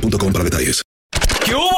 boostmobile.com para detalles. ¿Qué hubo,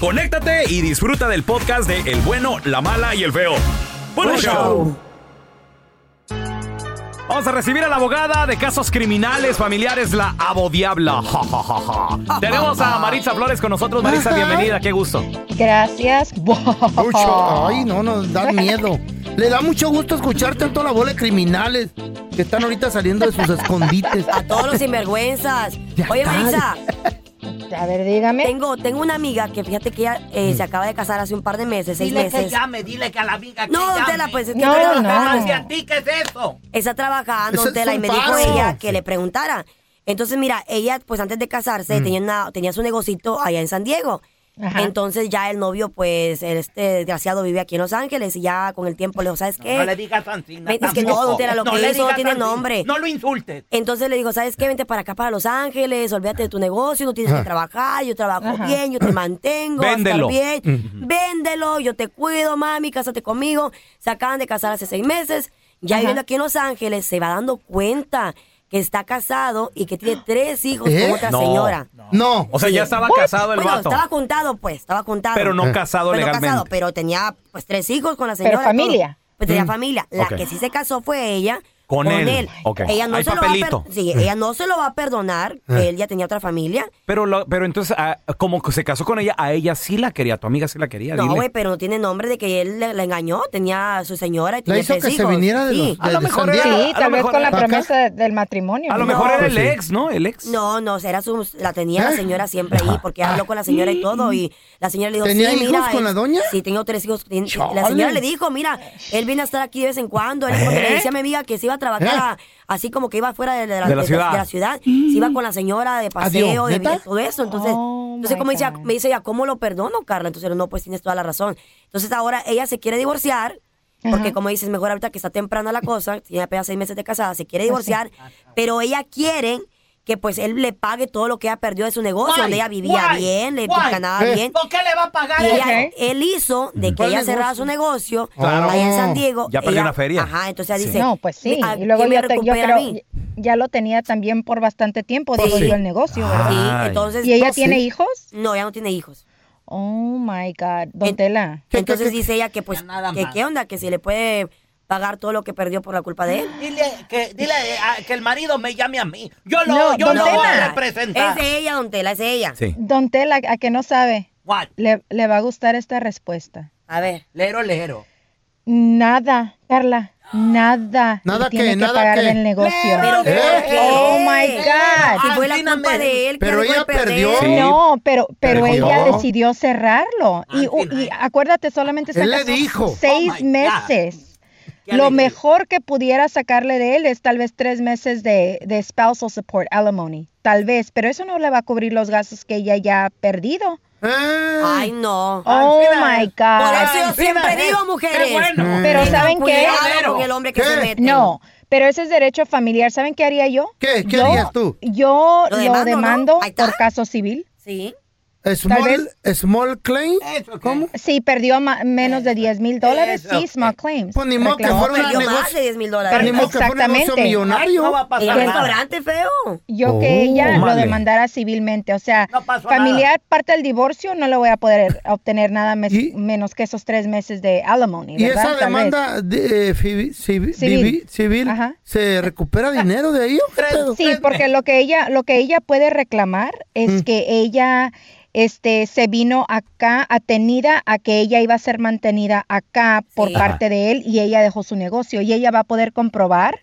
conéctate y disfruta del podcast de El bueno, la mala y el feo. ¡Buen Buen show! show. Vamos a recibir a la abogada de casos criminales familiares, la abodiabla. Ja, ja, ja, ja. Tenemos a Maritza Flores con nosotros. Maritza, bienvenida, qué gusto. Gracias. Mucho. Ay, no, nos da miedo. Le da mucho gusto escuchar tanto la bola de criminales que están ahorita saliendo de sus escondites. A todos los sinvergüenzas. Ya Oye, está. A ver, dígame. tengo, tengo una amiga que fíjate que ella eh, se acaba de casar hace un par de meses, seis Dile que meses. llame, dile que a la amiga que No, llame. Tela, pues es que No, está no. trabajando. ¿Y a ti qué es eso? Está trabajando, Ese es Tela, y un me dijo ella que le preguntara. Entonces, mira, ella, pues antes de casarse, Mm. tenía, una, tenía su negocito allá en San Diego. Ajá. Entonces ya el novio, pues, este desgraciado vive aquí en Los Ángeles y ya con el tiempo le dijo, ¿sabes qué? No le digas. Ven, es que tampoco. no, lo que le hizo digas tiene nombre. No lo insultes. Entonces le digo, ¿sabes qué? Vente para acá, para Los Ángeles, olvídate de tu negocio, no tienes que trabajar, yo trabajo Ajá. bien, yo te mantengo, Véndelo. bien, véndelo, yo te cuido, mami, cásate conmigo. Se acaban de casar hace seis meses, ya Ajá. viviendo aquí en Los Ángeles, se va dando cuenta que está casado y que tiene tres hijos ¿Eh? con otra No. señora. No. O sea, ya estaba casado el bueno, vato. estaba juntado, pues, estaba juntado. Pero no casado Pero no legalmente. casado, pero tenía pues tres hijos con la señora. Pero familia. todo. Pues tenía familia. La que sí se casó fue ella. Con él. Ok. Ella no Hay se lo va a sí, ella no se lo va a perdonar, que él ya tenía otra familia. Pero, lo- pero entonces, ah, como que se casó con ella, a ella sí la quería, tu amiga sí la quería. No, güey, pero no tiene nombre de que él la engañó. Tenía a su señora y La tenía hizo tres que se viniera de Sí. los A lo de mejor San Diego. Sí, tal vez con la promesa de- del matrimonio. A lo ¿no? mejor era el sí. ex, ¿no? El ex. No, no, era su, la tenía la ¿Eh? señora siempre ahí, porque habló con la señora y todo, y la señora le dijo, ¿Tenía sí, hijos mira, con él- la doña? Sí, tengo tres hijos. La señora le dijo, mira, él viene a estar aquí de vez en cuando. Él le ¿Eh? decía a mi amiga que se iba a trabajar ¿Eh? a- así como que iba fuera de, de la, De la de- ciudad. de la ciudad, se iba con la señora de paseo, Adiós, de, todo eso. Entonces, Oh, entonces como dice, God. me dice ella, ¿cómo lo perdono, Carla? Entonces, no, pues tienes toda la razón. Entonces ahora ella se quiere divorciar. Porque Ajá. como dices, mejor ahorita que está temprana la cosa, tiene apenas seis meses de casada, se quiere divorciar, pero ella quiere que pues él le pague todo lo que ella perdió de su negocio, donde ella vivía bien, le guay. ganaba Eh. bien. ¿Por qué le va a pagar Y ella- él hizo de que ¿Cuál ella negocio? cerrara su negocio Claro. allá en San Diego. Ya perdió ella- una feria. Ajá, entonces ella Sí. dice, No, pues sí. ¿a Y luego yo, te- yo recupera a creo, mí? ya lo tenía también por bastante tiempo, digo Sí. yo, el negocio, ¿verdad? Sí, entonces... ¿Y ella no, tiene sí. hijos? No, ella no tiene hijos. Oh, my God. Don En- Tela. Entonces dice ella que pues, que qué onda, que si le puede pagar todo lo que perdió por la culpa de él. Dile que, dile a- que el marido me llame a mí. Yo lo, No, yo lo voy a representar. Es de ella, don Tela, es de ella. Sí. Don Tela, ¿a que no sabe? What? Le, le va a gustar esta respuesta. A ver. Lero, lero. Nada, Carla. Nada. ¿Nada tiene qué? que ¿Nada pagar qué? del negocio. ¿Pero ¿Eh? Oh, my God. Si fue la culpa me- de él. que Pero ella perdió. Sí. No, pero, pero Perdió. ella decidió cerrarlo. Y, y acuérdate, solamente se le dijo. seis Oh, God. Lo mejor que pudiera sacarle de él es tal vez tres meses de, de spousal support, alimony. Tal vez, pero eso no le va a cubrir los gastos que ella ya ha perdido. Ah. Ay, no. Oh my Por God. eso yo siempre digo, mujeres. qué bueno. Pero ¿saben qué? cuidado con el hombre que ¿Qué? se mete. No, pero ese es derecho familiar. ¿Saben qué haría yo? ¿Qué? ¿Qué Yo- harías tú? Yo Lo lo demando, por caso civil. Sí. Small, small claim. ¿Cómo? Si perdió menos de 10 mil dólares, sí, small claims. Pues ni modo que fuera un Perdió más negocio. de 10 mil dólares. Ni modo que fuera un negocio Exactamente. millonario. No va a pasar el nada. restaurante feo. Yo Oh, que ella lo vale. demandara civilmente. O sea, No familiar parte del divorcio, no le voy a poder obtener nada mes- ¿Y? menos que esos tres meses de alimony. ¿Y ¿verdad? esa Tal vez. demanda de, eh, Civil. civil, Ajá. se recupera dinero de ahí? o qué pedo? Sí, porque lo que ella, lo que ella puede reclamar es Mm. que ella este se vino acá atenida a que ella iba a ser mantenida acá por Sí. parte de él y ella dejó su negocio y ella va a poder comprobar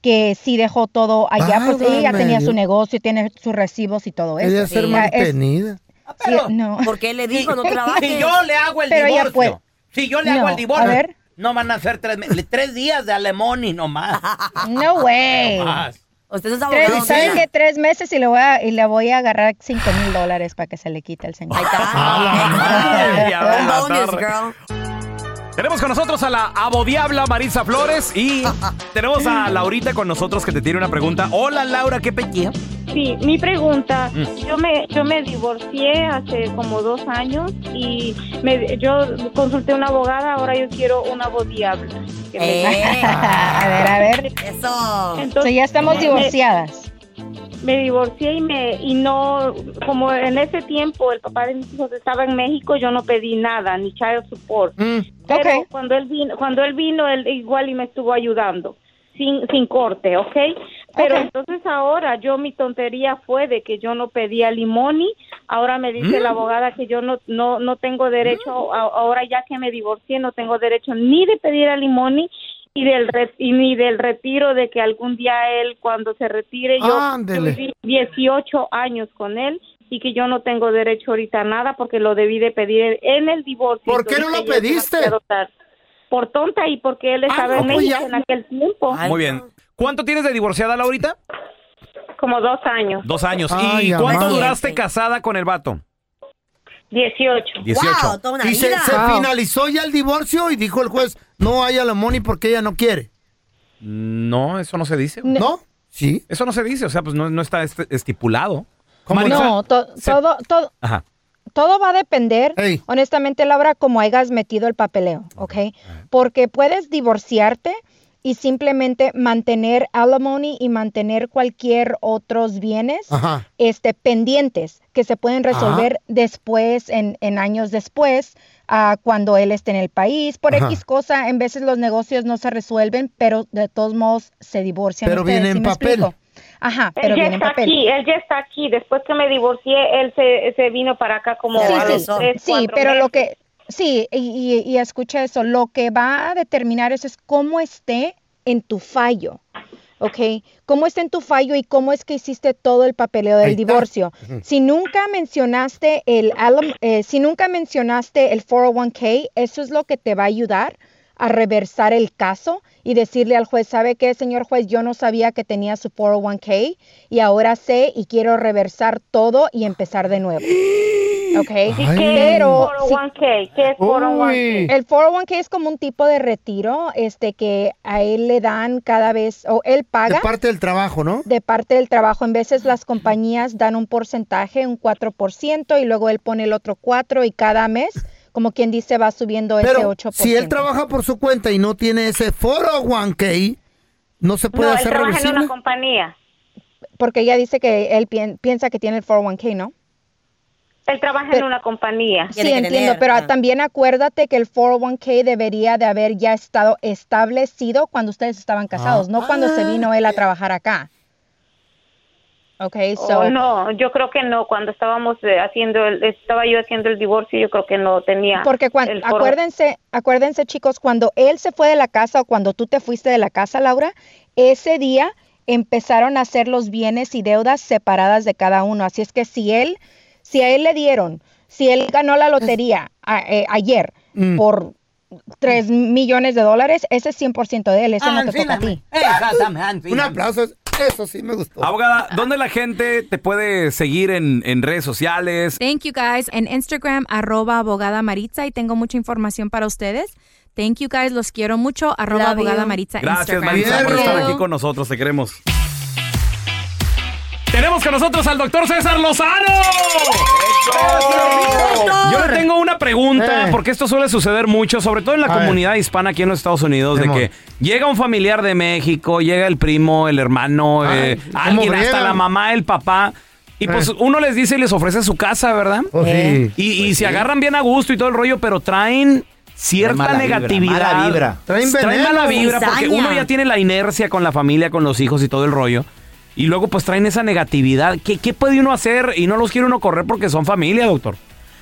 que sí dejó todo allá porque ella ya Válgame tenía su negocio, tiene sus recibos y todo eso. Quería ser Sí, ya es- mantenida. Ah, sí, pero- no. Porque él le dijo, no si, trabajes. si yo le hago el Pero ella divorcio, si yo le hago No, el divorcio, a ver. no van a ser tres, tres días de alemón y nomás. No way. Más. Usted es Tres- abogado. ¿Saben mira. qué? Tres meses y le voy a, y le voy a agarrar cinco mil dólares para que se le quite el señor. Ahí está. Tenemos con nosotros a la abodiabla Marisa Flores y tenemos a Laurita con nosotros que te tiene una pregunta. Hola Laura, ¿qué pequeño? Sí, mi pregunta, Mm. yo me yo me divorcié hace como dos años y me, yo consulté una abogada, ahora yo quiero una abodiable. que me- Eh, a ver, a ver. eso. So, Entonces, ya estamos divorciadas. Me, divorcié y me y no como en ese tiempo el papá de mis hijos estaba en México, yo no pedí nada, ni child support. Mm. Pero cuando él vino, cuando él vino, él igual y me estuvo ayudando, sin, sin corte, ¿ok? Pero entonces ahora yo mi tontería fue de que yo no pedía limoni, ahora me dice la abogada que yo no no no tengo derecho, a- ahora ya que me divorcié no tengo derecho ni de pedir a limoni y del re- y ni del retiro de que algún día él cuando se retire yo, viví 18 años con él y que yo no tengo derecho ahorita a nada porque lo debí de pedir en el divorcio. ¿Por qué no lo pediste? Por tonta y porque él estaba no, en pues México ya. en aquel tiempo, Ay, Muy bien. ¿Cuánto tienes de divorciada, Laurita? como dos años, Dos años. Ay, ¿Y cuánto duraste casada con el vato? 18. 18. Wow, toda una Y se, vida. se Wow. finalizó ya el divorcio y dijo el juez, no hay alimony porque ella no quiere. No, eso no se dice. ¿No? Sí. Eso no se dice, o sea, pues no, no está estipulado. ¿Cómo Marisa, No, to- se- todo, todo, Ajá. todo va a depender, Ey. honestamente, Laura, como hayas metido el papeleo, ¿ok? Porque puedes divorciarte y simplemente mantener alimony y mantener cualquier otros bienes Ajá. este, pendientes que se pueden resolver después, en, en años después, ah, cuando él esté en el país. Por Ajá. X cosa, en veces los negocios no se resuelven, pero de todos modos se divorcian. Pero ustedes, viene ¿sí en papel. explico? Ajá, pero él ya viene en está papel. aquí, él ya está aquí. Después que me divorcié, él se, se vino para acá como Sí, a sí, los sí. tres, Sí, pero lo meses. que, sí, y, y- y escucha eso, lo que va a determinar eso es cómo esté en tu fallo, ¿ok? Cómo está en tu fallo y cómo es que hiciste todo el papeleo del divorcio. Si nunca mencionaste el, eh, si nunca mencionaste el 401k, eso es lo que te va a ayudar a reversar el caso y decirle al juez, ¿sabe qué, señor juez? Yo no sabía que tenía su 401k y ahora sé y quiero reversar todo y empezar de nuevo. ¿Ok? Pero si- 401k, ¿qué es 401k? Uy. el 401k es como un tipo de retiro este que a él le dan cada vez, o él De paga parte del trabajo, ¿no? de parte del trabajo. En veces las compañías dan un porcentaje, un 4%, y luego él pone el otro 4% y cada mes, como quien dice, va subiendo ese Pero 8%. si él trabaja por su cuenta y no tiene ese 401k, no se puede No, él hacer trabaja en una compañía. Porque ella dice que él pien- piensa que tiene el 401k, ¿no? Él trabaja en una compañía. Sí, entiendo, tener, pero ah. también acuérdate que el 401k debería de haber ya estado establecido cuando ustedes estaban casados, no cuando se vino él a trabajar acá. Ok, so, Oh, no, yo creo que no. Cuando estábamos eh, haciendo, el, estaba yo haciendo el divorcio, yo creo que no tenía. porque cuando, el foro- acuérdense, acuérdense chicos, cuando él se fue de la casa o cuando tú te fuiste de la casa, Laura, ese día empezaron a hacer los bienes y deudas separadas de cada uno. Así es que si él, si a él le dieron, si él ganó la lotería a- eh, ayer Mm. por 3 millones de dólares, ese es 100% de él, ese no te toca a ti. Un aplauso. Eso sí me gustó. Abogada, ¿dónde la gente te puede seguir en, en redes sociales? Thank you guys. En Instagram, arroba abogada Maritza y tengo mucha información para ustedes. Thank you guys, los quiero mucho. Arroba Love abogada you. Maritza Gracias, Instagram. Marisa, por estar aquí con nosotros. Te queremos. Tenemos con nosotros al doctor César Lozano. Yo le tengo una pregunta, Eh. porque esto suele suceder mucho, sobre todo en la A ver. comunidad hispana aquí en los Estados Unidos, de que llega un familiar de México, llega el primo, el hermano, Ay, eh, ¿cómo alguien, hasta la mamá, el papá. Y pues Eh. uno les dice y les ofrece su casa, ¿verdad? Oh, sí. Y, y se agarran bien a gusto y todo el rollo, pero traen cierta Traen mala vibra, negatividad. mala vibra. Traen veneno. mala vibra porque uno ya tiene la inercia con la familia, con los hijos y todo el rollo. Y luego pues traen esa negatividad. ¿Qué, qué puede uno hacer? Y no los quiere uno correr porque son familia, doctor.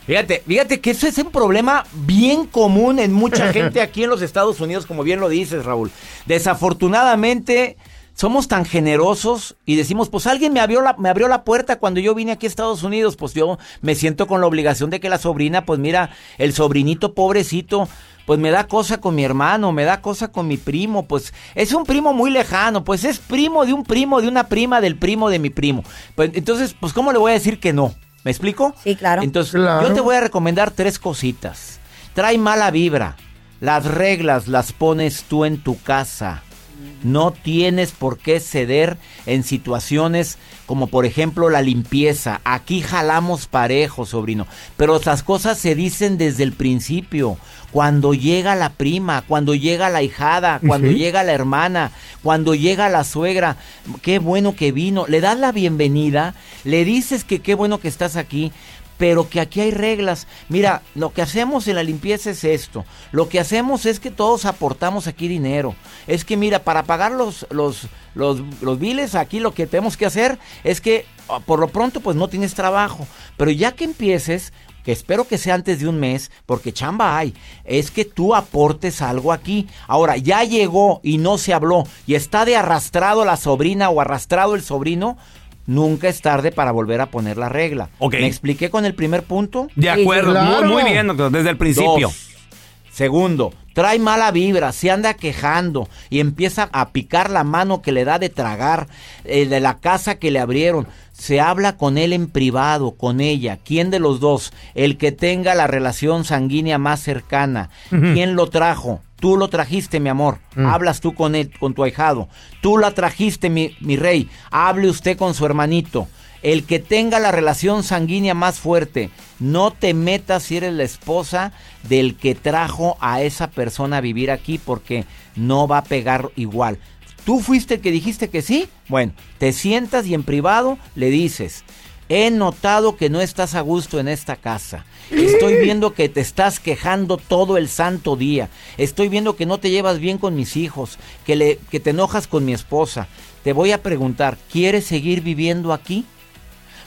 Fíjate, fíjate que eso es un problema bien común en mucha gente aquí en los Estados Unidos, como bien lo dices, Raúl. Desafortunadamente, somos tan generosos y decimos, pues alguien me abrió la, me abrió la puerta cuando yo vine aquí a Estados Unidos, pues yo me siento con la obligación de que la sobrina, pues mira, el sobrinito pobrecito, pues me da cosa con mi hermano, me da cosa con mi primo, pues es un primo muy lejano, pues es primo de un primo, de una prima del primo de mi primo. Pues entonces, pues ¿cómo le voy a decir que no? ¿Me explico? Sí, claro. Entonces, Claro. yo te voy a recomendar tres cositas. Trae mala vibra. Las reglas las pones tú en tu casa. No tienes por qué ceder en situaciones como por ejemplo la limpieza. Aquí jalamos parejo, sobrino. Pero las cosas se dicen desde el principio. Cuando llega la prima, cuando llega la hijada, cuando llega la hermana, cuando llega la suegra. Qué bueno que vino. Le das la bienvenida, le dices que qué bueno que estás aquí pero que aquí hay reglas. Mira, lo que hacemos en la limpieza es esto. Lo que hacemos es que todos aportamos aquí dinero. Es que mira, para pagar los, los, los, los biles, aquí lo que tenemos que hacer es que ah, por lo pronto pues no tienes trabajo. Pero ya que empieces, que espero que sea antes de un mes, porque chamba hay, es que tú aportes algo aquí. Ahora, ya llegó y no se habló y está de arrastrado la sobrina o arrastrado el sobrino. Nunca es tarde para volver a poner la regla. ¿Me expliqué con el primer punto? De acuerdo, claro. muy, muy bien, doctor, desde el principio. Dos. Segundo, trae mala vibra, se anda quejando y empieza a picar la mano que le da de tragar eh, de la casa que le abrieron. Se habla con él en privado, con ella. ¿Quién de los dos? El que tenga la relación sanguínea más cercana. ¿Quién lo trajo? Tú lo trajiste, mi amor. Hablas tú con él, con tu ahijado. Tú la trajiste, mi, mi rey. Hable usted con su hermanito. El que tenga la relación sanguínea más fuerte, no te metas si eres la esposa del que trajo a esa persona a vivir aquí porque no va a pegar igual. ¿Tú fuiste el que dijiste que sí? Bueno, te sientas y en privado le dices, he notado que no estás a gusto en esta casa. Estoy viendo que te estás quejando todo el santo día. Estoy viendo que no te llevas bien con mis hijos, que, le, que te enojas con mi esposa. Te voy a preguntar, ¿quieres seguir viviendo aquí?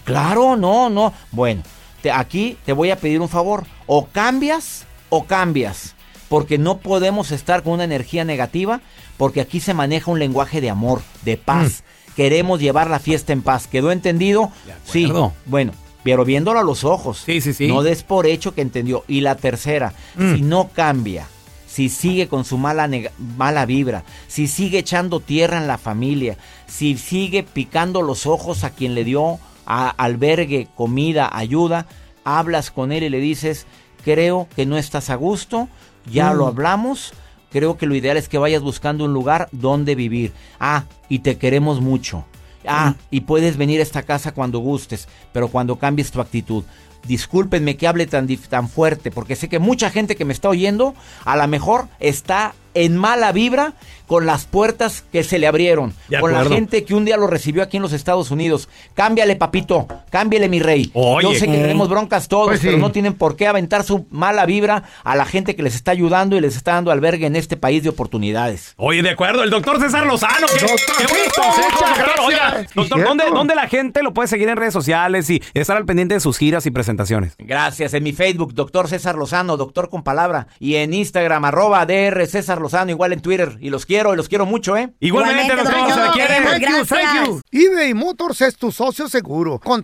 Claro, no, no. Bueno, aquí te voy a pedir un favor. O cambias o cambias. Porque no podemos estar con una energía negativa. Porque aquí se maneja un lenguaje de amor, de paz. Queremos llevar la fiesta en paz. ¿Quedó entendido? Sí. Bueno, pero viéndolo a los ojos. Sí, sí, sí. No des por hecho que entendió. Y la tercera, si no cambia, si sigue con su mala, mala vibra, si sigue echando tierra en la familia, si sigue picando los ojos a quien le dio a- albergue, comida, ayuda, hablas con él y le dices, creo que no estás a gusto, ya lo hablamos, creo que lo ideal es que vayas buscando un lugar donde vivir. Ah, y te queremos mucho. Ah, y puedes venir a esta casa cuando gustes, pero cuando cambies tu actitud. Discúlpenme que hable tan, tan fuerte, porque sé que mucha gente que me está oyendo, a lo mejor está en mala vibra con las puertas que se le abrieron, con la gente que un día lo recibió aquí en los Estados Unidos. Cámbiale, papito, cámbiale, mi rey. Oye. Yo sé que tenemos broncas todos, Pues sí. pero no tienen por qué aventar su mala vibra a la gente que les está ayudando y les está dando albergue en este país de oportunidades. Oye, de acuerdo, el doctor César Lozano. ¿Qué, Doctor, qué bonito, ¿eh? Gracias. oiga, doctor. ¿dónde, dónde la gente lo puede seguir en redes sociales y estar al pendiente de sus giras y presentaciones? Gracias. En mi Facebook, doctor César Lozano, doctor con palabra. Y en Instagram, arroba DR César Lozano. Igual en Twitter. Y los quiero, y los quiero mucho, ¿eh? Igualmente, Igualmente, doctor, se la doctor, quiere. queremos. Thank you, Gracias. thank you. eBay Motors es tu socio seguro. Con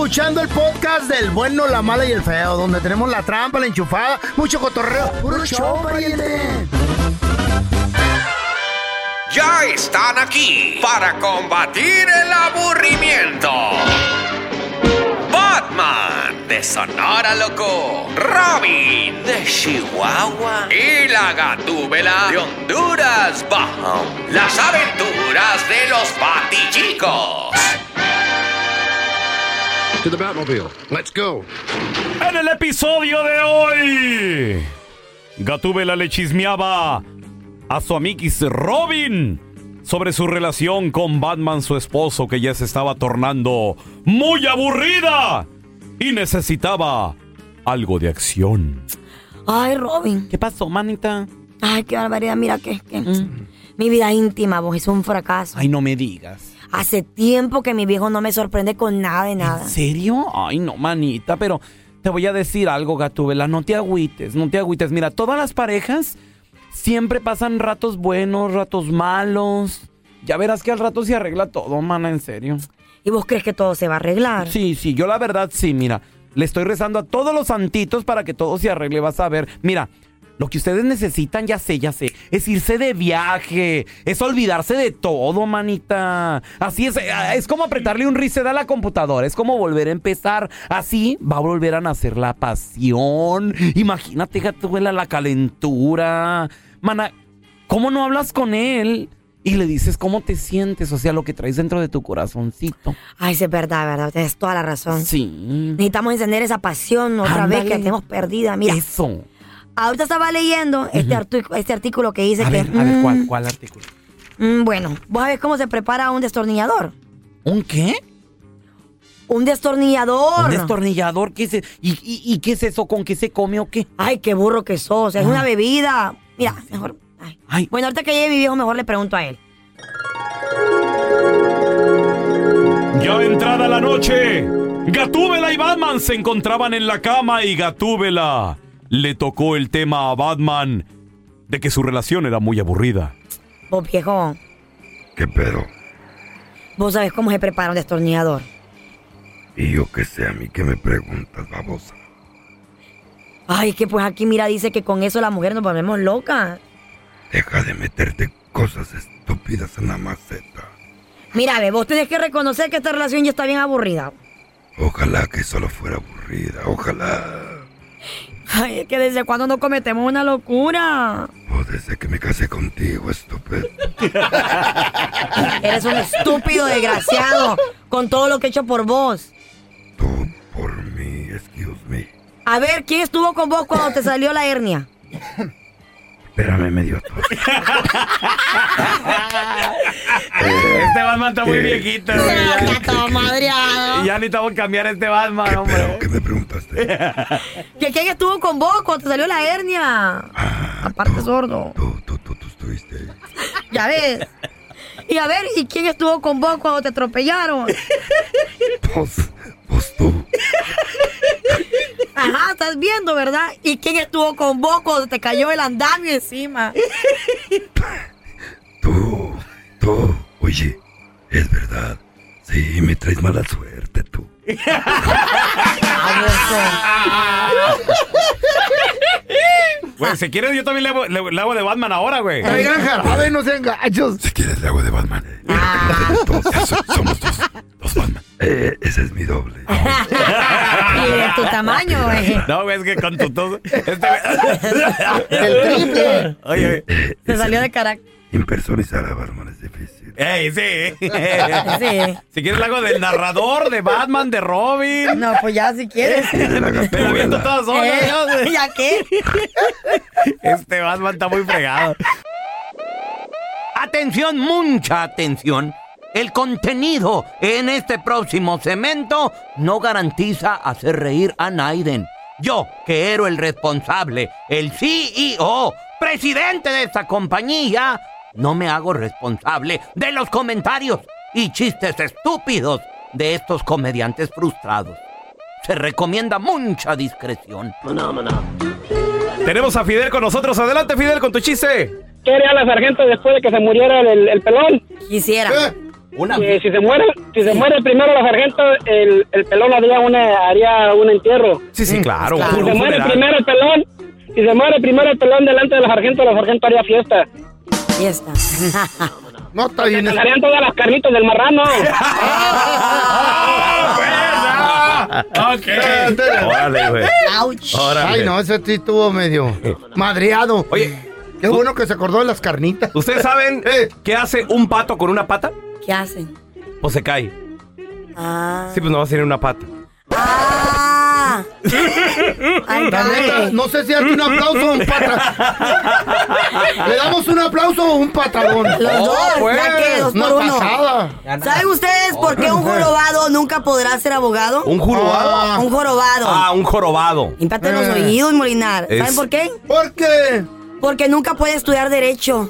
Escuchando el podcast del bueno, la mala y el feo, donde tenemos la trampa, la enchufada, mucho cotorreo. ¡Puro show! Ya están aquí para combatir el aburrimiento. Batman de Sonora Loco, Robin de Chihuahua y la Gatúbela de Honduras Bajo. Las aventuras de los Batichicos. To the Batmobile. Let's go. En el episodio de hoy, Gatúbela le chismeaba a su amiguis Robin sobre su relación con Batman, su esposo, que ya se estaba tornando muy aburrida y necesitaba algo de acción. Ay, Robin. ¿Qué pasó, manita? Ay, qué barbaridad. Mira que, que mi vida íntima, vos, es un fracaso. Ay, no me digas. Hace tiempo que mi viejo no me sorprende con nada de nada. ¿En serio? Ay, no, manita, pero te voy a decir algo, Gatúbela, no te agüites, no te agüites. Mira, todas las parejas siempre pasan ratos buenos, ratos malos. Ya verás que al rato se arregla todo, mana, en serio. ¿Y vos crees que todo se va a arreglar? Sí, sí, yo la verdad sí, mira. Le estoy rezando a todos los santitos para que todo se arregle, vas a ver. Mira, lo que ustedes necesitan, ya sé, ya sé, es irse de viaje, es olvidarse de todo, manita. Así es, eh, es como apretarle un reset a la computadora, es como volver a empezar. Así va a volver a nacer la pasión. Imagínate, Gatúbela, la calentura. Mana, ¿cómo no hablas con él? Y le dices cómo te sientes, o sea, lo que traes dentro de tu corazoncito. Ay, sí, es verdad, verdad. Tienes toda la razón. Sí. Necesitamos encender esa pasión otra vez que tenemos perdida. Mira, Eso. Ahorita estaba leyendo este, este artículo que dice A que. ver, a ver, mm, ¿cuál, cuál artículo? mm, bueno, vos sabés cómo se prepara un destornillador. ¿Un qué? Un destornillador. ¿Un destornillador? ¿Qué es, e- y, y- y qué es eso? ¿Con qué se come o qué? Ay, qué burro que sos. Es Ah. una bebida. Mira, mejor. ay. Ay. Bueno, ahorita que llegue mi viejo, mejor le pregunto a él. Ya entrada la noche, Gatúbela y Batman se encontraban en la cama y Gatúbela le tocó el tema a Batman de que su relación era muy aburrida. Vos, viejo, ¿Qué pedo? vos sabés cómo se prepara un destornillador. Y yo qué sé, a mí que me preguntas, babosa. Ay, que pues aquí, mira, dice que con eso las mujeres nos volvemos locas. Deja de meterte cosas estúpidas en la maceta. Mira, ve, vos tenés que reconocer que esta relación ya está bien aburrida. Ojalá que solo fuera aburrida, ojalá. Ay, es que desde cuando no cometemos una locura. O desde que me casé contigo, estúpido. Eres un estúpido desgraciado con todo lo que he hecho por vos. Por mí, excuse me. A ver, ¿quién estuvo con vos cuando te salió la hernia? Espérame medio tos. Este Batman está muy viejito. Ya está madreado. Y ya necesitamos cambiar este Batman, hombre. ¿Qué me preguntaste? ¿Que quién estuvo con vos cuando te salió la hernia? Aparte sordo. Tú, tú, tú, tú estuviste ahí. Ya ves. Y a ver, ¿y quién estuvo con vos cuando te atropellaron? Vos, vos tú. Ajá, estás viendo, ¿verdad? ¿Y quién estuvo con vos cuando te cayó el andamio encima? Tú, tú. Oye, es verdad. Sí, me traes mala suerte, tú. Güey, si quieres, yo también le hago, le- le hago de Batman ahora, güey. Traigan jarabe, no sean gachos. Si quieres, le hago de Batman. Dos, so- somos dos, dos Batman. Eh, ese es mi doble. Y de tu tamaño, güey. No, güey, es que con tu tos. Este... El triple. Oye, Se salió de carácter. Impersonizar a Batman es difícil. ey, sí. Sí. Si quieres, hago del narrador, de Batman, de Robin. No, pues ya si quieres. Me la viento todas solas. ¿Eh? ¿Ya qué? Este Batman está muy fregado. Atención, mucha atención. El contenido en este próximo cemento no garantiza hacer reír a Naiden. Yo, que era el responsable, el CEO, presidente de esta compañía, no me hago responsable de los comentarios y chistes estúpidos de estos comediantes frustrados. Se recomienda mucha discreción. Tenemos a Fidel con nosotros. Adelante, Fidel, con tu chiste. ¿Qué haría la sargento después de que se muriera el, el pelón? Quisiera. Una. Si se muere, si se muere primero la sargento, el, el pelón haría una, haría un entierro. Sí, sí, claro. Si se muere primero el pelón, si se muere primero el pelón delante de la sargento, la sargento haría fiesta. Fiesta. No, está bien. Se todas las carnitas del marrano. Ok. Órale, güey. Ay, no, ese sí estuvo medio madreado. Oye, Qué bueno que se acordó de las carnitas. ¿ustedes saben Eh. qué hace un pato con una pata? ¿Qué hacen? Pues se cae. Ah. Sí, pues no va a tener una pata. Ah. Ay, La neta, caray. no sé si darte un aplauso o un patadón. ¿Le damos un aplauso o un patadón? Los dos, pues, ya que dos Una por uno. ¿Saben ustedes por qué un jorobado nunca podrá ser abogado? ¿Un jorobado? Un jorobado. Ah, un jorobado. Los Eh. oídos, Molinar. ¿Saben Es- por qué? ¿Por qué? Porque nunca puede estudiar derecho.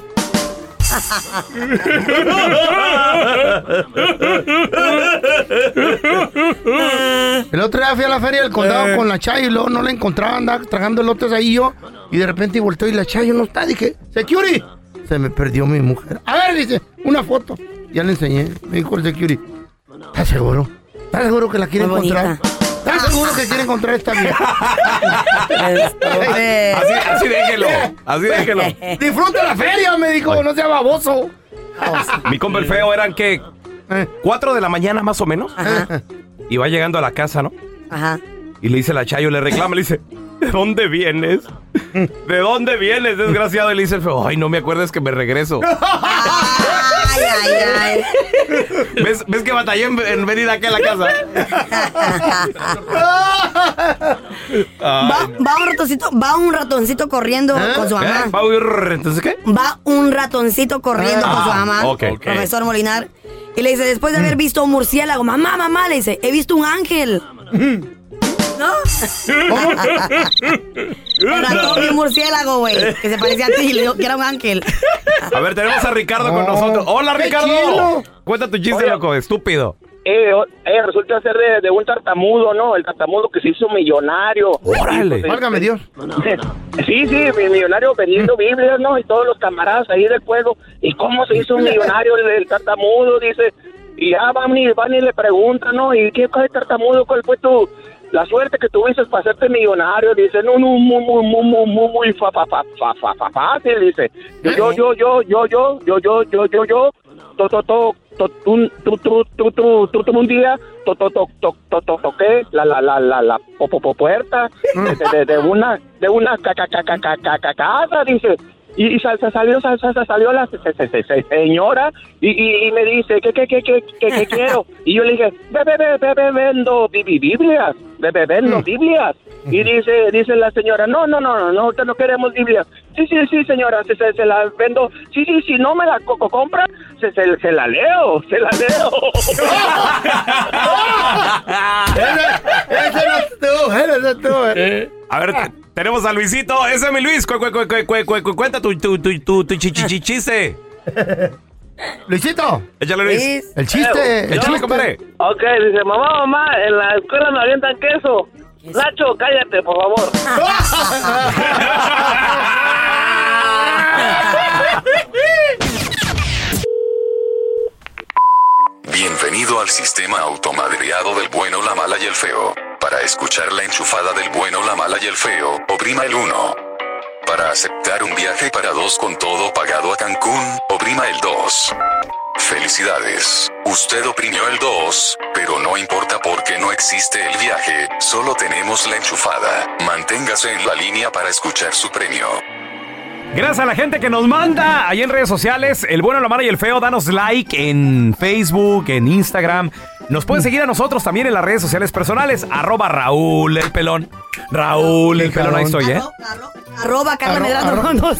El otro día fui a la feria del condado Eh. con la Chayo y luego no la encontraba, andaba tragando elotes ahí yo. Y de repente volteó y la Chayo no está. Dije, Security. Se me perdió mi mujer. A ver, dice, una foto. Ya le enseñé. Me dijo el Security. ¿Estás seguro? ¿Estás seguro que la quiere Muy bonita. ¿Estás seguro que quiere encontrar esta vieja? Así, así déjelo. Así déjelo. Disfruta la feria, me dijo, no sea baboso. Mi compa el feo eran que Eh. cuatro de la mañana más o menos. Ajá. Y va llegando a la casa, ¿no? Ajá. Y le dice la Chayo, le reclama, le dice, ¿de dónde vienes? ¿De dónde vienes, desgraciado? Y le dice el feo, ay, no me acuerdes que me regreso. Ay, ay, ay. ¿Ves, ves que batallé en, en venir aquí a la casa? Va, va un ratoncito, va un ratoncito corriendo con su ¿Eh? mamá. ¿Va a huir? ¿Entonces qué? Va un ratoncito corriendo con su Ah, mamá. ok, ok. Profesor Molinar. Y le dice, después de haber visto un murciélago, mamá, mamá, le dice, he visto un ángel. ¿No? Y un murciélago, güey. Que se parecía a ti y le dijo que era un ángel. A ver, tenemos a Ricardo con nosotros. Hola, Ricardo. Cuenta tu chiste, loco, estúpido. Eh, eh, resulta ser de, de un tartamudo, ¿no? El tartamudo que se hizo millonario. Órale. Pues, Válgame Dios. Sí, sí, mi millonario vendiendo Biblias, ¿no? Y todos los camaradas ahí del pueblo. ¿Y cómo se hizo un millonario el, el tartamudo? Dice. Y ya van y, van y le preguntan, ¿no? ¿Y qué fue el tartamudo? ¿Cuál fue tu, la suerte que tuviste para hacerte millonario? Dice, no, no, muy, muy, muy, muy, muy, muy fa, fa, fa, fa, fa, fácil, dice. Yo, yo, yo, yo, yo, yo, yo, yo, yo, yo, to, to, to, to, tu, tu, tu, tu, tu, tu, tu, un día, to, to, to, to, to, to, toqué la, la, la, la, la, po, po, puerta de, de, de una, de una ca, ca, ca, ca, ca, ca- casa, dice. Y, y sal- se salió, sal- sal- sal- salió la se- se- se- se- señora y, y, y me dice, ¿qué, qué, qué, qué, qué, qué quiero? Y yo le dije, bebé, bebé, bebé, vendo bi- bi- Biblias, bebé, vendo Biblias. Y dice, dice la señora, no, no, no, no, nosotros no queremos Biblias. Sí, sí, sí, señora, se, se, se la vendo. Sí, sí, si no me la co- co- compra, se, se, se la leo, se la leo. Ese tú, eh. A ver, te- tenemos a Luisito. Ese es mi Luis. Cu- cu- cu- cu- cu- cu- cu- Cuenta tu, tu, tu, tu, tu chi- chi- chi- chiste. Luisito. Échale, Luis. El chiste. el Échale, chiste. compadre. Ok, dice, mamá, mamá, en la escuela me avientan queso. Nacho, cállate, por favor. Bienvenido al sistema automadreado del bueno, la mala y el feo. Para escuchar la enchufada del bueno, la mala y el feo, oprima el 1. Para aceptar un viaje para dos con todo pagado a Cancún, oprima el 2. Felicidades, usted oprimió el 2, pero no importa porque no existe el viaje, solo tenemos la enchufada. Manténgase en la línea para escuchar su premio. Gracias a la gente que nos manda ahí en redes sociales. El bueno, la mala y el feo. Danos like en Facebook, en Instagram. Nos pueden seguir a nosotros también en las redes sociales personales. Arroba Raúl el pelón. Raúl el pelón. Ahí estoy, ¿eh? Arroba Carla Medrano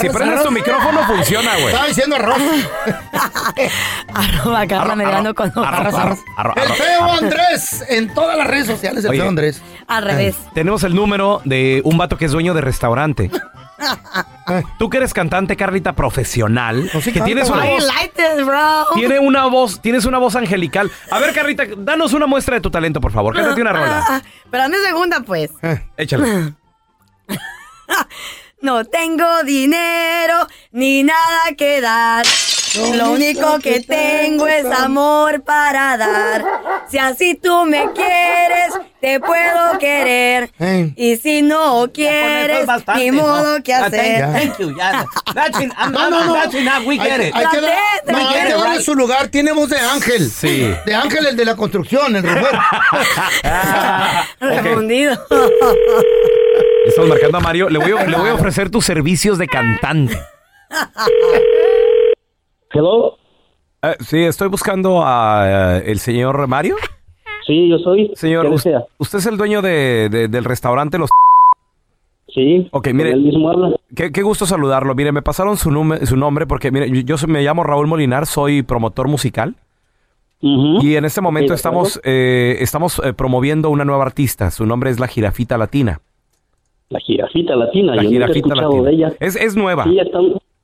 si prendes tu micrófono, funciona, güey. Estaba diciendo arroz. Arroba Carla Medrano con nosotros. Arroz, arroz, arroz, El feo Andrés. En todas las redes sociales, el Oye. feo Andrés. Al revés. Tenemos el número de un vato que es dueño de restaurante. Tú que eres cantante, Carlita, profesional, que tienes una voz, like this, bro. tiene una voz, tienes una voz angelical. A ver, Carlita, danos una muestra de tu talento, por favor. Cántate una rola. Ah, Pero dame segunda, pues. Échale. No tengo dinero ni nada que dar. Lo único que tengo es amor para dar. Si así tú me quieres, te puedo querer. Y si no quieres, ni modo que hacer. Thank you, ya. That's I'm- No, no, no. that's enough, we get it. hay que, no, hay darle su lugar. Tiene voz de ángel. Sí. De ángel, el de la construcción, el refuerzo. Respondido. Estamos marcando a Mario. Le voy a, le voy a ofrecer tus servicios de cantante. Hello. Eh, sí, estoy buscando a eh, el señor Mario. Sí, yo soy. Señor, ¿Qué us- desea? usted es el dueño de- de- del restaurante Los... Sí. Ok, mire. Qué, qué gusto saludarlo. Mire, me pasaron su, nume- su nombre porque, mire, yo, me llamo Raúl Molinar, soy promotor musical. Y en este momento de estamos, eh, estamos eh, promoviendo una nueva artista. Su nombre es La Jirafita Latina. La jirafita latina. La yo nunca he Jirafita escuchado Latina. de ella. Es, es nueva. Sí,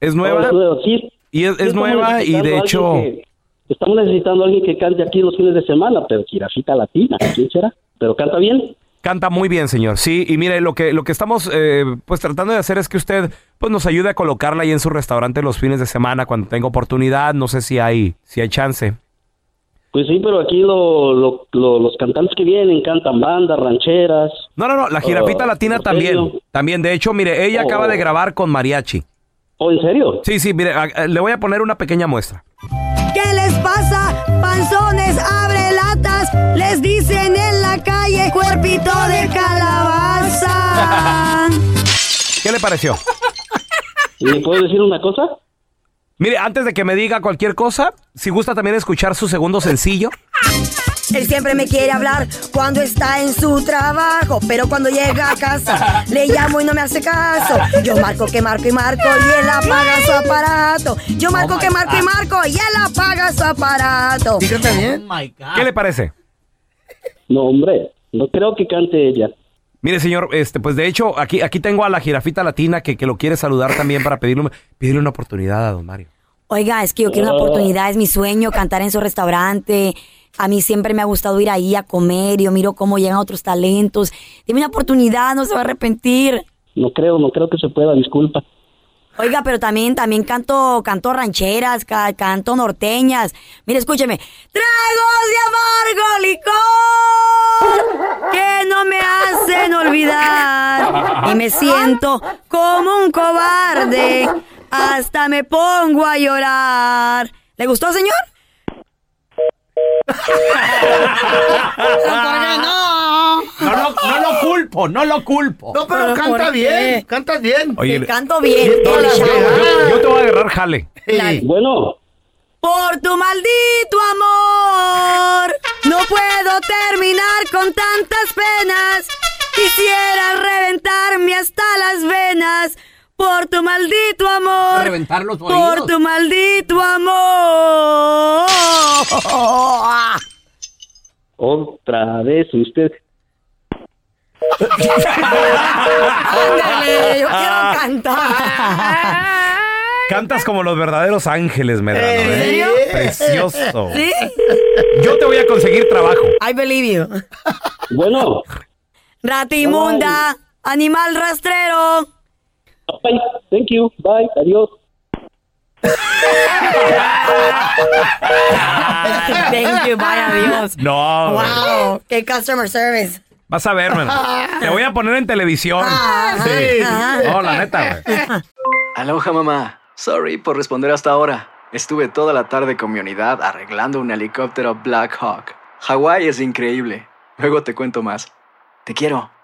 Es nueva. Oh, sí. Y es, es nueva y de hecho... que- estamos necesitando a alguien que cante aquí los fines de semana, pero jirafita latina. ¿Quién será? ¿Pero canta bien? Canta muy bien, señor. Sí, y mire, lo que, lo que estamos eh, pues tratando de hacer es que usted pues nos ayude a colocarla ahí en su restaurante los fines de semana cuando tenga oportunidad. No sé si hay, si hay chance. Pues sí, pero aquí lo, lo- lo- los cantantes que vienen cantan bandas, rancheras. No, no, no, la jirafita Oh, latina ¿en también. También, de hecho, mire, ella Oh. acaba de grabar con mariachi. ¿Oh, en serio? Sí, sí, mire, a- a- le voy a poner una pequeña muestra. ¿Qué les pasa? Panzones, abre latas. Les dicen en la calle, cuerpito de calabaza. ¿Qué le pareció? ¿Le puedo decir una cosa? Mire, antes de que me diga cualquier cosa, si gusta también escuchar su segundo sencillo. Él siempre me quiere hablar cuando está en su trabajo, pero cuando llega a casa le llamo y no me hace caso. Yo marco que marco y marco y él apaga su aparato. Yo marco que marco y marco y él apaga su aparato. bien? ¿Qué le parece? No, hombre, no creo que cante ella. Mire, señor, este, pues de hecho, aquí, aquí tengo a la jirafita latina que, que lo quiere saludar también para pedirle, pedirle una oportunidad a don Mario. Oiga, es que yo quiero una oportunidad, es mi sueño cantar en su restaurante. A mí siempre me ha gustado ir ahí a comer, yo miro cómo llegan otros talentos. Dime una oportunidad, no se va a arrepentir. No creo, no creo que se pueda, disculpa. Oiga, pero también, también canto, canto rancheras, ca- canto norteñas. Mire, escúcheme. Tragos de amargo licor que no me hacen olvidar. Y me siento como un cobarde. Hasta me pongo a llorar. ¿Le gustó, señor? No? No lo, no lo culpo, no lo culpo. No, pero canta bien, cantas bien. Oye, canto bien. Yo te voy a agarrar jale. Bueno, Por tu maldito amor, no puedo terminar con tantas penas. Quisiera reventarme hasta las venas. Por tu maldito amor. Reventar los Por tu maldito amor. otra vez usted. Ándale, yo quiero cantar. Cantas como los verdaderos ángeles, Medrano. ¿En ¿eh? serio? Precioso. ¿Sí? Yo te voy a conseguir trabajo. I believe you. Bueno. Ratimunda, animal rastrero. Bye. Thank you. Bye. Adiós. Thank you, bye, adiós. No. Wow, qué customer service. Vas a ver, man. Te voy a poner en televisión. Sí. No, la neta, güey. Aloha mamá. Sorry por responder hasta ahora. Estuve toda la tarde con mi unidad arreglando un helicóptero Black Hawk. Hawái es increíble. Luego te cuento más. Te quiero.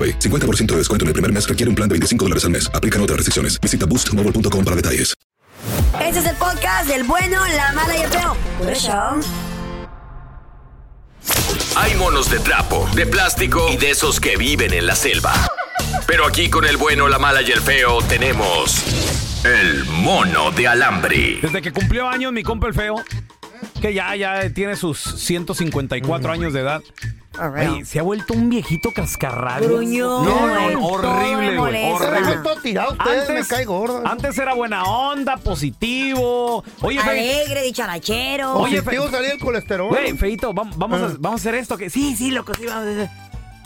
AroPay. 50% de descuento en el primer mes requiere un plan de 25 dólares al mes. Aplican otras restricciones. Visita boostmobile.com para detalles. Este es el podcast del bueno, la mala y el feo. Por eso. Hay monos de trapo, de plástico y de esos que viven en la selva. Pero aquí con el bueno, la mala y el feo tenemos el mono de alambre. Desde que cumplió años mi compa el feo, que ya, ya tiene sus 154 años de edad. Güey, se ha vuelto un viejito cascarrabias. Gruñón, No, no, horrible, me güey. Horrible. Todo tirado, ustedes me cae gordo. Antes era buena onda, positivo. Oye, Fe- Alegre, dicharachero. Oye, Positivo Fe- salía el colesterol. Güey, feito, vam- vamos, Ah. a, vamos a hacer esto. que Sí, sí, loco, sí, vamos a hacer.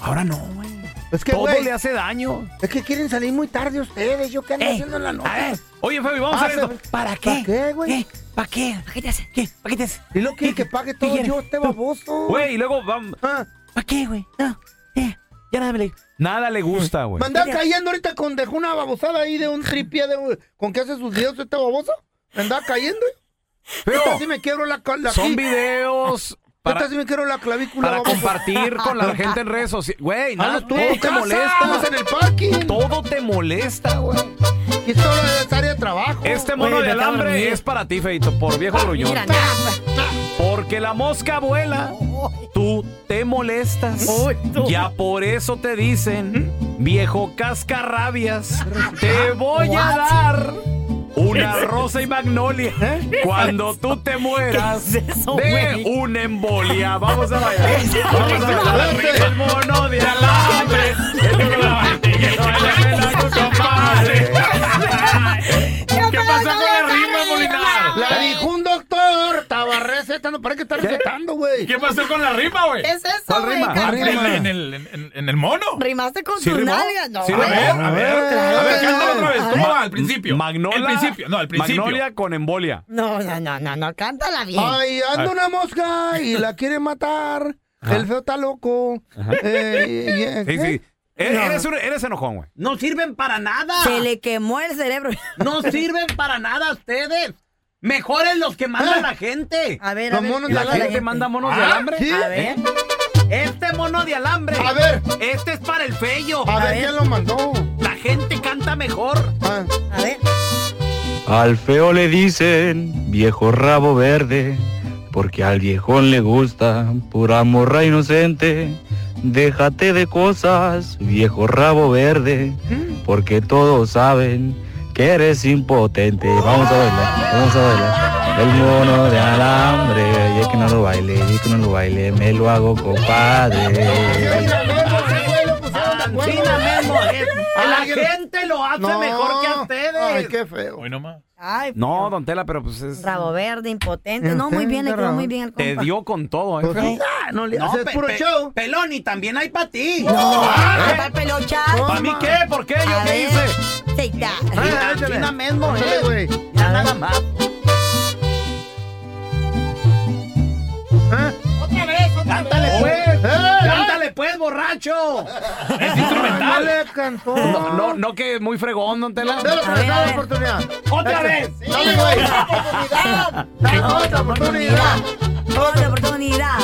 Ahora no, güey. Es que, Todo le hace daño. Es que quieren salir muy tarde ustedes. ¿Yo qué ando haciendo en la noche? A ver, oye, Fabi, vamos a hacer Ah, esto. ¿Para qué? ¿Para qué, güey? ¿Para qué? ¿Para qué te hace? ¿Qué? ¿Para qué te hace? Y lo quiere que pague todo yo, este baboso. Güey, y luego vamos. Ah, ¿Para qué, güey? No, eh, ya nada le, nada le gusta, güey. ¿Me andaba cayendo ahorita con dejó una babosada ahí de un tripié de con que hace sus videos este baboso? ¿Me andaba cayendo? Feo, Esta sí me quiebro la, la Son aquí. videos para, Esta sí me quiebro la clavícula. para baboso. compartir con la gente en redes sociales. Güey, nada, Hazlo tú todo te molesta. vamos en el parking. Todo te molesta, güey. Y esto es área de trabajo. Este mono de de alambre dormir. es para ti, Feito, por viejo gruñón. Mira, nada. Porque la mosca vuela, tú te molestas. Ya por eso te dicen, viejo cascarrabias, te voy a dar una rosa y magnolia cuando tú te mueras ¿Qué es eso, de güey? una embolia. Vamos a bailar. Vamos a bailar. El mono de alambre. ¿Qué pasó con la rima, Molinar? La dijo un doctor. Estaba recetando. ¿Para qué está recetando, güey? ¿Qué pasó con la rima, güey? ¿Qué es eso, ¿Cuál güey? rima? ¿Cuál Cántale. rima? En el, en, en el mono. Rimaste con ¿Sí tus rimó? nalgas. No, ¿Sí A ver, a ver, a ver, cántalo otra vez. ¿Cómo va? Al principio. Magnolia. El principio, no, al principio. Magnolia con embolia. No, no, no, no, no, cántala bien. Ay, anda una mosca y la quiere matar. El feo está loco. Eh, y- y- Sí, sí. E- Eres, un- eres enojón, güey. No sirven para nada. Se le quemó el cerebro. No sirven para nada ustedes. Mejores los que manda ¿Eh? la gente. A ver, Los a ver. monos ¿qué de ¿La la gente manda monos de Ah, alambre? ¿sí? A ver. ¿Eh? Este mono de alambre. A ver. Este es para el fello. A, ver. quién lo mandó. La gente canta mejor. Ah, A ver. Al feo le dicen viejo rabo verde, porque al viejón le gusta pura morra inocente. Déjate de cosas, viejo rabo verde, porque todos saben que eres impotente. Vamos a bailar, vamos a bailar. El mono de alambre, y es que no lo baile, y es que no lo baile, me lo hago compadre. La gente lo hace No. mejor que a ustedes. Ay, qué feo. Hoy nomás. Ay, No, don Tela, pero pues es... rabo verde, impotente. No, muy bien, le quedó muy bien el Te dio con todo, ¿eh? feo? Ah, no le No, haces puro pe- show. Pelón, y también hay para ti. No, Ah, ¿para pelochar? ¿Para mí qué? ¿Por qué? ¿Yo A qué ver, hice? Ah, échale. Ancina mismo. Ya nada más. Otra vez, otra Cántale vez. pues. ¡Eh! Cántale pues, borracho. Es No instrumental. le cantó. No, no, no que muy fregón, don Tela. Dale otra vez, A dale ver. oportunidad. Otra vez. Dale, güey. Dale otra oportunidad. Otra oportunidad.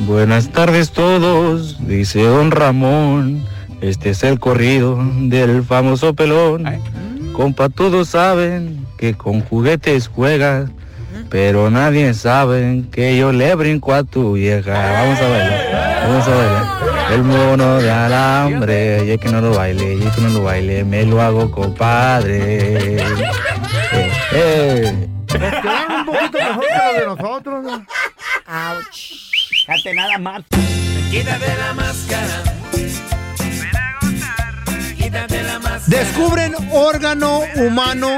Buenas tardes todos, dice don Ramón. Este es el corrido del famoso pelón. Compa, todos saben que con juguetes juegas, pero nadie sabe que yo le brinco a tu vieja. Vamos a bailar, vamos a bailar. El mono de alambre, y es que no lo baile, y es que no lo baile, me lo hago compadre. Eh, eh. Quedaron un poquito mejor que los de nosotros. ¿no? Ouch. Fíjate nada más. Quítate la máscara. Quítate la máscara. Descubren órgano humano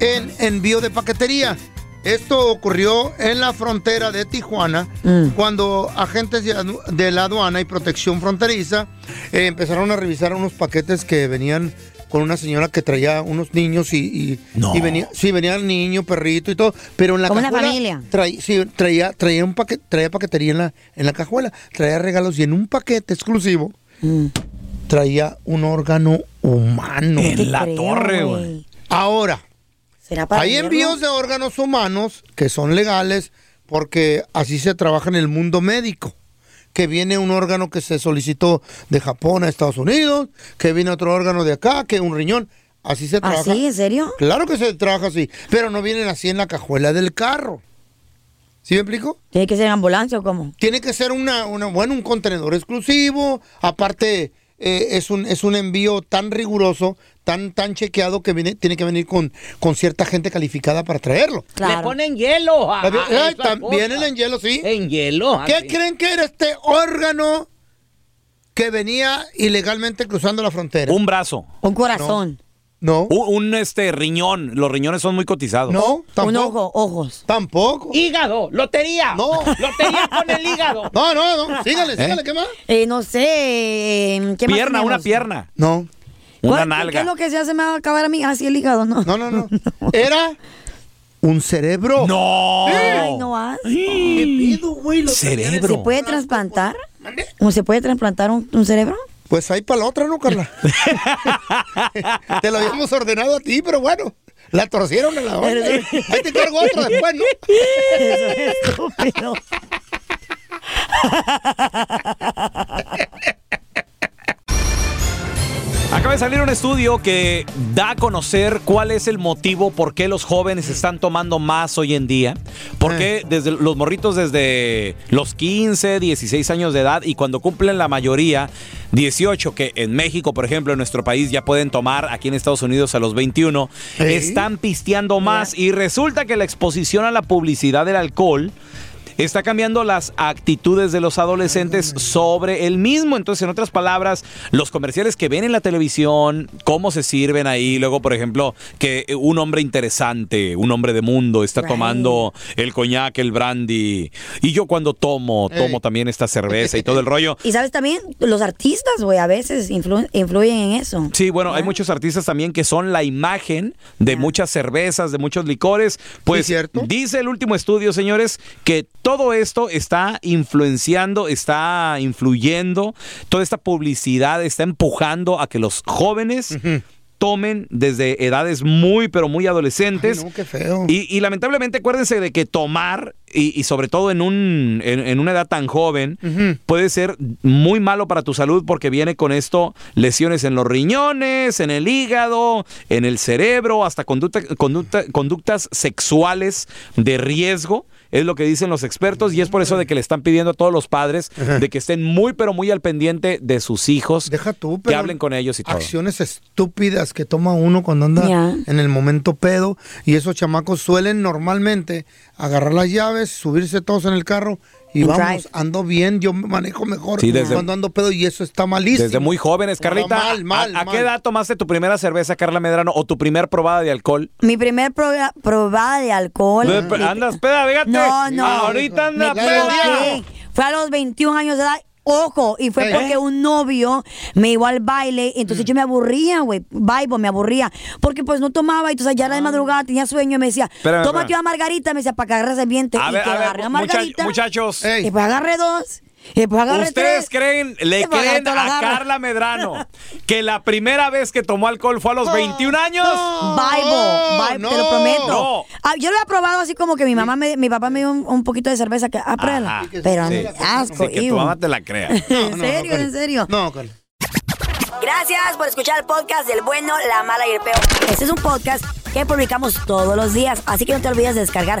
en envío de paquetería. Esto ocurrió en la frontera de Tijuana, cuando agentes de la aduana y protección fronteriza eh, empezaron a revisar unos paquetes que venían con una señora que traía unos niños y, y, y venía, sí, venía el niño, perrito y todo, pero en la Como una cajuela familia. traía, sí, traía, traía un paquete, traía paquetería en la, en la cajuela, traía regalos y en un paquete exclusivo traía un órgano humano. En la creo, torre, güey. Ahora, ¿Será para hay envíos de órganos humanos que son legales porque así se trabaja en el mundo médico. Que viene un órgano que se solicitó de Japón a Estados Unidos, que viene otro órgano de acá, que un riñón. Así se ¿Ah, trabaja. sí? ¿En serio? Claro que se trabaja así, pero no vienen así en la cajuela del carro. ¿Sí me explico? ¿Tiene que ser en ambulancia o cómo? Tiene que ser una, una bueno, un contenedor exclusivo. Aparte, eh, es, un, es un envío tan riguroso, tan, tan chequeado que viene, tiene que venir con, con cierta gente calificada para traerlo. Le ponen hielo. a- a Ay, esas tam- vienen cosas. en hielo, sí. En hielo. ¿Qué así. creen que era este órgano que venía ilegalmente cruzando la frontera? Un brazo. Un corazón. No. Un, un, este riñón. Los riñones son muy cotizados. No, Un tampoco. ojo, ojos. Tampoco. Hígado, lotería. No. Lotería con el hígado. No, no, no. Sígale, ¿Eh? sígale, ¿qué más? Eh, no sé. eh, ¿qué más Pierna, una pierna. No. Una ¿Cuál- nalga. ¿Qué es lo que se hace? Me va a acabar a mí así el hígado, ¿no? No, no, no. Era un cerebro. ¡No! Ay, no has. ¿Qué pedo, güey? Los ¿Se Cerebro. puede trasplantar? ¿O se puede trasplantar un, un cerebro? Pues ahí para la otra, ¿no, Carla? te lo habíamos ordenado a ti, pero bueno, la torcieron a la hora. Ahí te cargo otro después, ¿no? Eso es estúpido. Estudio que da a conocer cuál es el motivo por qué los jóvenes están tomando más hoy en día. Por qué desde los morritos desde los 15, 16 años de edad y cuando cumplen la mayoría, 18, que en México, por ejemplo, en nuestro país ya pueden tomar, aquí en Estados Unidos a los 21, Ey. están pisteando más y resulta que la exposición a la publicidad del alcohol está cambiando las actitudes de los adolescentes sobre el mismo. Entonces, en otras palabras, los comerciales que ven en la televisión, cómo se sirven ahí, luego, por ejemplo, que un hombre interesante, un hombre de mundo, está tomando el coñac, el brandy, y yo cuando tomo, tomo también esta cerveza y todo el rollo. Y sabes también, los artistas, güey, a veces influ- influyen en eso. Sí, bueno, hay muchos artistas también que son la imagen de muchas cervezas, de muchos licores. Pues dice el último estudio, señores, que todo esto está influenciando, está influyendo, toda esta publicidad está empujando a que los jóvenes tomen desde edades muy, pero muy adolescentes. no, qué feo. Y, y lamentablemente acuérdense de que tomar, y, y sobre todo en, un, en, en una edad tan joven, puede ser muy malo para tu salud porque viene con esto lesiones en los riñones, en el hígado, en el cerebro, hasta conducta, conducta- conductas sexuales de riesgo. Es lo que dicen los expertos y es por eso de que le están pidiendo a todos los padres de que estén muy pero muy al pendiente de sus hijos, Deja tú, que pero hablen con ellos y todo. Acciones estúpidas que toma uno cuando anda en el momento pedo. Y esos chamacos suelen normalmente agarrar las llaves, subirse todos en el carro Y vamos, drive. ando bien, yo me manejo mejor Sí, desde- cuando ando pedo y eso está malísimo. Desde muy jóvenes, Carlita. mal, mal, ¿A, qué edad tomaste tu primera cerveza, Carla Medrano, o tu primer probada de alcohol? Mi primer proba- probada de alcohol. ¿Andas peda, fíjate? No, no. Ahorita anda peda. Fue a los 21 años de edad. Ojo, y fue ¿Eh? porque un novio me iba al baile, entonces yo me aburría, güey, Bible, me aburría, porque pues no tomaba, y entonces ya era de madrugada, tenía sueño, y me decía, tómate espérame. una margarita, me decía, para que agarres el viento, A y ver, que a ver, mucha- margarita, muchachos. y después agarré dos, agarré ¿Ustedes tres. creen, le después creen a. Carla Medrano que la primera vez que tomó alcohol fue a los 21 años? Bible, Bible, te lo prometo. No. Ah, yo lo he probado así como que mi mamá, me, mi papá me dio un, un poquito de cerveza, que, ah, pruébala. Ajá. Pero Sí. asco, Sí, que tu mamá te la crea. ¿En serio? ¿En serio? No, Carla. Gracias por escuchar el podcast del bueno, la mala y el peor. Este es un podcast que publicamos todos los días, así que no te olvides de descargar